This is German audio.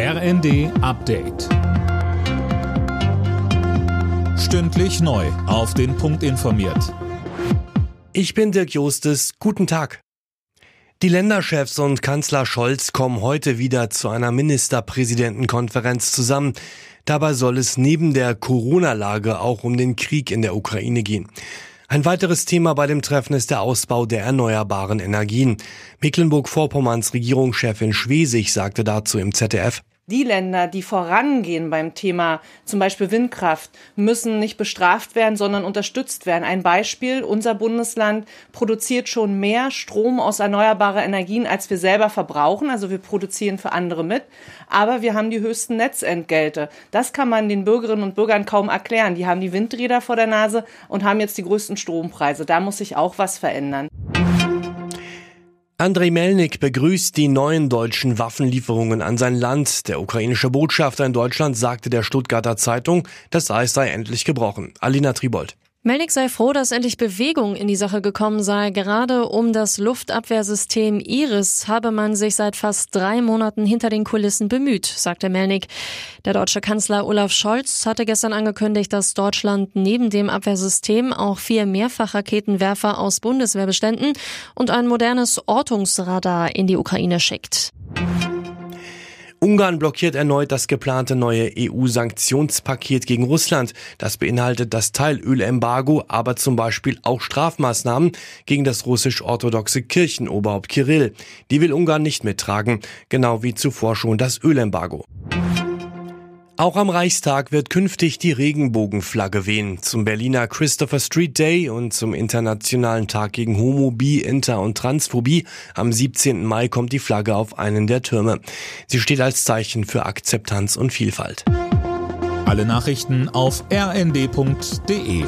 RND Update. Stündlich neu. Auf den Punkt informiert. Ich bin Dirk Jostes. Guten Tag. Die Länderchefs und Kanzler Scholz kommen heute wieder zu einer Ministerpräsidentenkonferenz zusammen. Dabei soll es neben der Corona-Lage auch um den Krieg in der Ukraine gehen. Ein weiteres Thema bei dem Treffen ist der Ausbau der erneuerbaren Energien. Mecklenburg-Vorpommerns Regierungschefin Schwesig sagte dazu im ZDF, die Länder, die vorangehen beim Thema zum Beispiel Windkraft, müssen nicht bestraft werden, sondern unterstützt werden. Ein Beispiel, unser Bundesland produziert schon mehr Strom aus erneuerbaren Energien, als wir selber verbrauchen. Also wir produzieren für andere mit. Aber wir haben die höchsten Netzentgelte. Das kann man den Bürgerinnen und Bürgern kaum erklären. Die haben die Windräder vor der Nase und haben jetzt die größten Strompreise. Da muss sich auch was verändern. Andrei Melnik begrüßt die neuen deutschen Waffenlieferungen an sein Land. Der ukrainische Botschafter in Deutschland sagte der Stuttgarter Zeitung, das Eis sei endlich gebrochen. Alina Tribold. Melnik sei froh, dass endlich Bewegung in die Sache gekommen sei. Gerade um das Luftabwehrsystem Iris habe man sich seit fast drei Monaten hinter den Kulissen bemüht, sagte Melnik. Der deutsche Kanzler Olaf Scholz hatte gestern angekündigt, dass Deutschland neben dem Abwehrsystem auch vier Mehrfachraketenwerfer aus Bundeswehrbeständen und ein modernes Ortungsradar in die Ukraine schickt. Ungarn blockiert erneut das geplante neue EU-Sanktionspaket gegen Russland. Das beinhaltet das Teilölembargo, aber zum Beispiel auch Strafmaßnahmen gegen das russisch-orthodoxe Kirchenoberhaupt Kirill. Die will Ungarn nicht mittragen, genau wie zuvor schon das Ölembargo. Auch am Reichstag wird künftig die Regenbogenflagge wehen. Zum Berliner Christopher Street Day und zum Internationalen Tag gegen Homo, Bi, Inter und Transphobie am 17. Mai kommt die Flagge auf einen der Türme. Sie steht als Zeichen für Akzeptanz und Vielfalt. Alle Nachrichten auf rnd.de